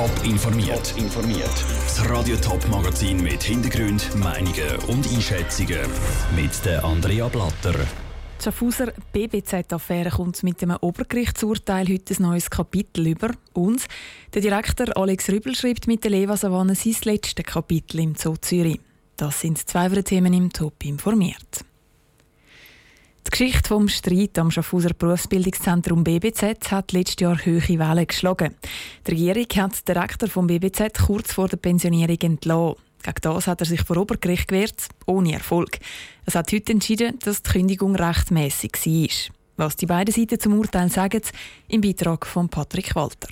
Top informiert. informiert. Das Radio Top Magazin mit Hintergrund, Meinungen und Einschätzungen mit der Andrea Blatter. Die Schaffhauser BBZ-Affäre kommt mit dem Obergerichtsurteil heute ein neues Kapitel über. Und der Direktor Alex Rübel schreibt mit der Leva Savanne sein letztes Kapitel im Zoo Zürich. Das sind zwei Themen im Top informiert. Die Geschichte vom Streit am Schaffhauser Berufsbildungszentrum BBZ hat letztes Jahr hohe Wellen geschlagen. Die Regierung hat den Direktor vom BBZ kurz vor der Pensionierung entlassen. Gegen das hat er sich vor Obergericht gewehrt, ohne Erfolg. Es hat heute entschieden, dass die Kündigung rechtmäßig war. Was die beiden Seiten zum Urteil sagen, im Beitrag von Patrick Walter.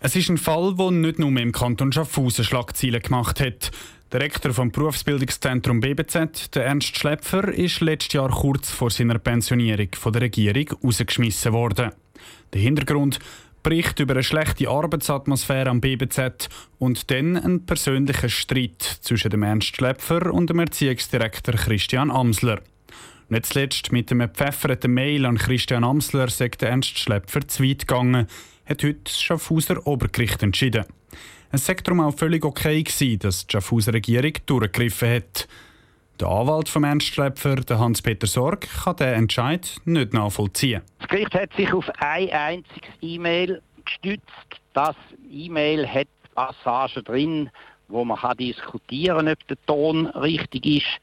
Es ist ein Fall, der nicht nur im Kanton Schaffhausen Schlagzeilen gemacht hat. Der Rektor vom Berufsbildungszentrum BBZ, der Ernst Schlepfer, ist letztes Jahr kurz vor seiner Pensionierung von der Regierung rausgeschmissen worden. Der Hintergrund Bericht über eine schlechte Arbeitsatmosphäre am BBZ und dann ein persönlicher Streit zwischen dem Ernst Schlepfer und dem Erziehungsdirektor Christian Amsler. Nicht zuletzt mit einem gepfefferten Mail an Christian Amsler sagt Ernst Schlepfer zu weit gegangen, hat heute das Schaffhauser Obergericht entschieden. Es sei auch völlig okay gewesen, dass die Schaffhauser Regierung durchgegriffen hat. Der Anwalt von Ernst Schlepfer, Hans-Peter Sorg, kann diesen Entscheid nicht nachvollziehen. Das Gericht hat sich auf ein einziges E-Mail gestützt. Das E-Mail hat Passagen drin, wo man kann diskutieren ob der Ton richtig ist.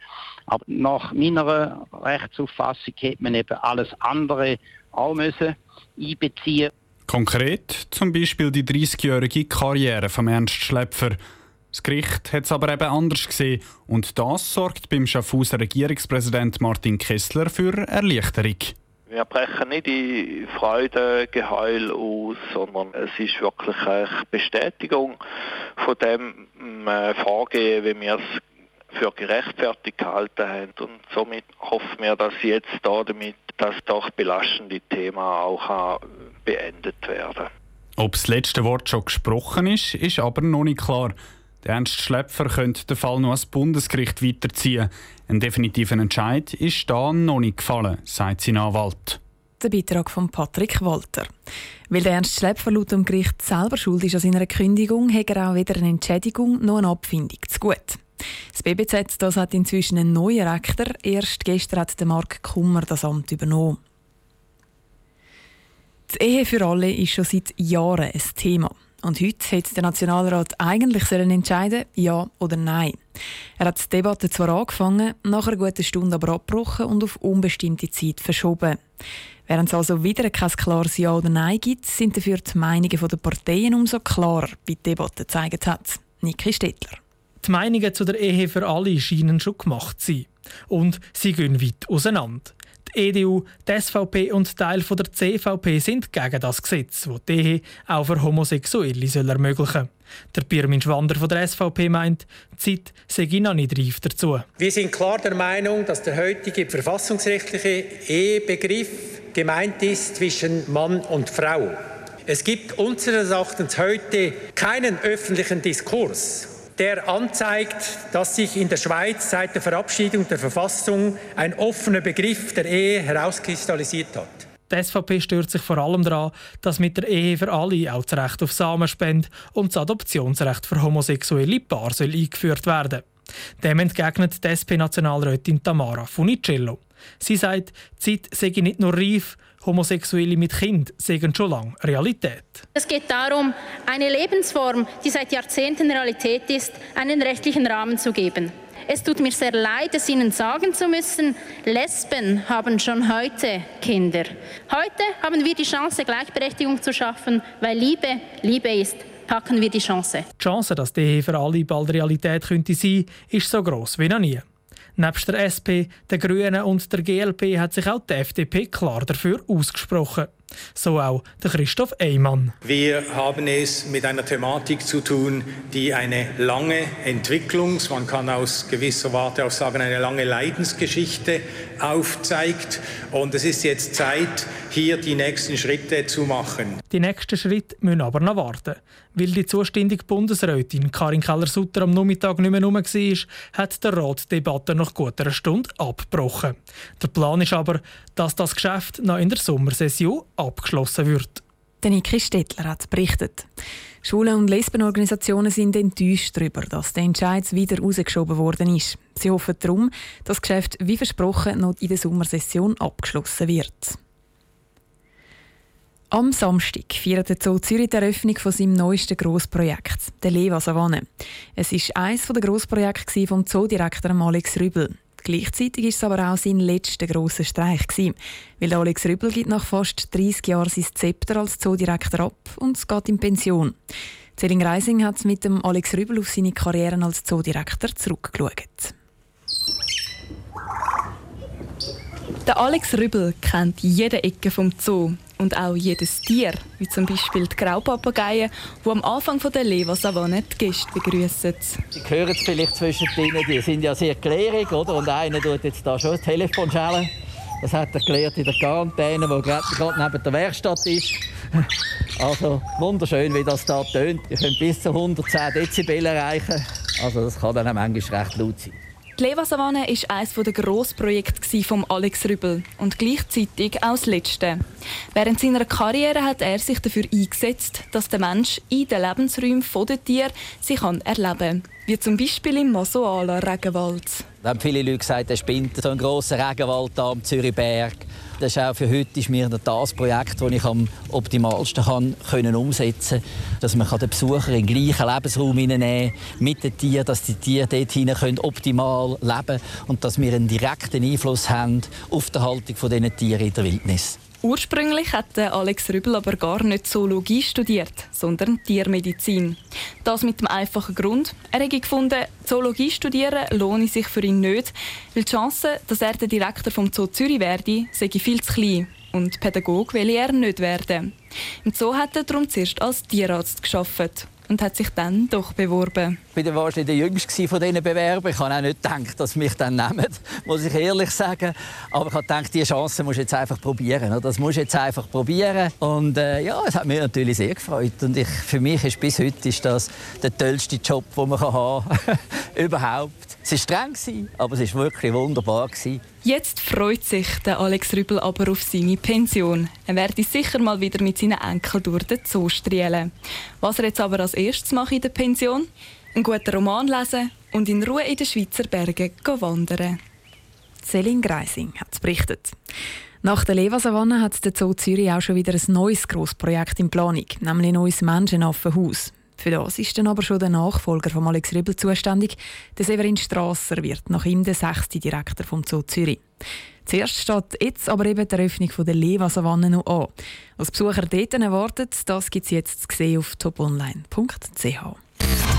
Aber nach meiner Rechtsauffassung hätte man eben alles andere auch müssen einbeziehen Konkret zum Beispiel die 30-jährige Karriere von Ernst Schlepfer. Das Gericht hat es aber eben anders gesehen und das sorgt beim Schaffhauser Regierungspräsident Martin Kessler für Erleichterung. Wir brechen nicht in Freudegeheul aus, sondern es ist wirklich eine Bestätigung von dem äh, Vorgehen, wie wir es für gerechtfertigt gehalten haben. Und somit hoffen wir, dass jetzt da damit das doch belastende Thema auch beendet werden. Ob das letzte Wort schon gesprochen ist, ist aber noch nicht klar. Der Ernst Schlepfer könnte den Fall noch ans Bundesgericht weiterziehen. Ein definitiver Entscheid ist da noch nicht gefallen, sagt sein Anwalt. Der Beitrag von Patrick Walter. Weil der Ernst Schlepfer laut dem Gericht selber schuld ist an seiner Kündigung, hat er auch weder eine Entschädigung noch eine Abfindung zu gut. Das BBZ das hat inzwischen einen neuen Rektor. Erst gestern hat Mark Kummer das Amt übernommen. Die Ehe für alle ist schon seit Jahren ein Thema. Und heute hätte der Nationalrat eigentlich sollen entscheiden, ja oder nein. Er hat die Debatte zwar angefangen, nach einer guten Stunde aber abgebrochen und auf unbestimmte Zeit verschoben. Während es also wieder kein klares Ja oder Nein gibt, sind dafür die Meinungen der Parteien umso klarer, wie die Debatte gezeigt hat. Niki Stettler. Die Meinungen zu der Ehe für alle scheinen schon gemacht zu sein. Und sie gehen weit auseinander. Die EDU, die SVP und Teil der CVP sind gegen das Gesetz, das die Ehe auch für Homosexuelle soll ermöglichen soll. Der Pirmin Schwander von der SVP meint, die Zeit sei noch nicht reif dazu. Wir sind klar der Meinung, dass der heutige verfassungsrechtliche Ehebegriff gemeint ist zwischen Mann und Frau. Es gibt unseres Erachtens heute keinen öffentlichen Diskurs der anzeigt, dass sich in der Schweiz seit der Verabschiedung der Verfassung ein offener Begriff der Ehe herauskristallisiert hat. Die SVP stört sich vor allem daran, dass mit der Ehe für alle auch das Recht auf Samenspende und das Adoptionsrecht für homosexuelle Paare soll eingeführt werden. Dem entgegnet die SP-Nationalrätin Tamara Funicello. Sie sagt, die Zeit sei nicht nur reif, Homosexuelle mit Kind seien schon lange Realität. Es geht darum, eine Lebensform, die seit Jahrzehnten Realität ist, einen rechtlichen Rahmen zu geben. Es tut mir sehr leid, es Ihnen sagen zu müssen, Lesben haben schon heute Kinder. Heute haben wir die Chance, Gleichberechtigung zu schaffen, weil Liebe Liebe ist. Packen wir die Chance. Die Chance, dass die Ehe für alle bald Realität könnte sein, ist so groß wie noch nie. Nebst der SP, der Grünen und der GLP hat sich auch die FDP klar dafür ausgesprochen. So auch der Christoph Eymann. Wir haben es mit einer Thematik zu tun, die eine lange Entwicklungs-, man kann aus gewisser Warte auch sagen, eine lange Leidensgeschichte aufzeigt. Und es ist jetzt Zeit, hier die nächsten Schritte zu machen. Die nächsten Schritte müssen aber noch warten. Weil die zuständige Bundesrätin Karin Keller-Sutter am Nachmittag nicht mehr rum war, hat der Rat die Debatte nach gut einer Stunde abgebrochen. Der Plan ist aber, dass das Geschäft noch in der Sommersession abgeschlossen wird. Niki Stettler hat berichtet. Schwulen- und Lesbenorganisationen sind enttäuscht darüber, dass der Entscheid wieder rausgeschoben worden ist. Sie hoffen darum, dass das Geschäft wie versprochen noch in der Sommersession abgeschlossen wird. Am Samstag feiert der Zoo Zürich die Eröffnung von seinem neuesten Grossprojekt, der Leva Savanne. Es ist eines der Grossprojekte vom Zoodirektor Alex Rübel. Gleichzeitig war es aber auch sein letzter grosser Streich. Gewesen, weil Alex Rübel gibt nach fast 30 Jahren sein Zepter als Zoodirektor ab und geht in Pension. Celine Reising hat mit dem Alex Rübel auf seine Karriere als Zoodirektor zurückgeschaut. Der Alex Rübel kennt jede Ecke vom Zoo und auch jedes Tier, wie zum Beispiel die Graupapageien, die am Anfang der Leva-Savanne die Gäste begrüßen. Sie hören es vielleicht zwischen denen, die sind ja sehr klärig, oder? Und einer tut jetzt da schon das Telefon schellen. Das hat er gelernt in der Quarantäne, die gerade neben der Werkstatt ist. Also wunderschön, wie das da tönt. Ihr könnt bis zu 110 Dezibel erreichen. Also das kann dann auch manchmal recht laut sein. Die Levasavanne war eines der Grossprojekte von Alex Rübel und gleichzeitig auch das letzte. Während seiner Karriere hat er sich dafür eingesetzt, dass der Mensch in den Lebensräumen der Tiere sich erleben kann. Wie zum Beispiel im Masoala Regenwald. Da haben viele Leute gesagt, er spinnt so einen grossen Regenwald am Zürichberg. Das ist auch für heute ist mir das Projekt, das ich am optimalsten kann, können umsetzen kann. Dass man den Besucher in den gleichen Lebensraum hineinnehmen mit den Tieren, dass die Tiere dort hinein optimal leben können und dass wir einen direkten Einfluss haben auf die Haltung dieser Tiere in der Wildnis. Ursprünglich hatte Alex Rübel aber gar nicht Zoologie studiert, sondern Tiermedizin. Das mit dem einfachen Grund. Er hätte gefunden, Zoologie studieren lohne sich für ihn nicht, weil die Chance, dass er der Direktor vom Zoo Zürich werde, sei viel zu klein. Und Pädagoge will er nicht werden. Im Zoo hat er darum zuerst als Tierarzt geschafft und hat sich dann doch beworben. Ich war wahrscheinlich der Jüngste von diesen Bewerbern. Ich habe auch nicht gedacht, dass sie mich dann nehmen, muss ich ehrlich sagen. Aber ich habe gedacht, diese Chance muss ich jetzt einfach probieren. Das muss ich jetzt einfach probieren. Und äh, ja, es hat mich natürlich sehr gefreut. Und ich, für mich ist bis heute ist das der tollste Job, den man haben kann. Überhaupt. Es war streng, aber es war wirklich wunderbar. Jetzt freut sich der Alex Rübel aber auf seine Pension. Er werde sicher mal wieder mit seinen Enkeln durch den Zoo strielen. Was er jetzt aber als erstes macht in der Pension? Einen guten Roman lesen und in Ruhe in den Schweizer Bergen wandern. Céline Greising hat berichtet. Nach der Levasavanne hat der Zoo Zürich auch schon wieder ein neues Grossprojekt in Planung, nämlich ein neues Menschenaffenhaus. Für das ist dann aber schon der Nachfolger von Alex Ribbel zuständig. Der Severin Strasser wird nach ihm der sechste Direktor vom Zoo Zürich. Zuerst steht jetzt aber eben die Eröffnung der Leva-Savanne noch an. Was Besucher dort erwartet, das gibt es jetzt zu sehen auf toponline.ch.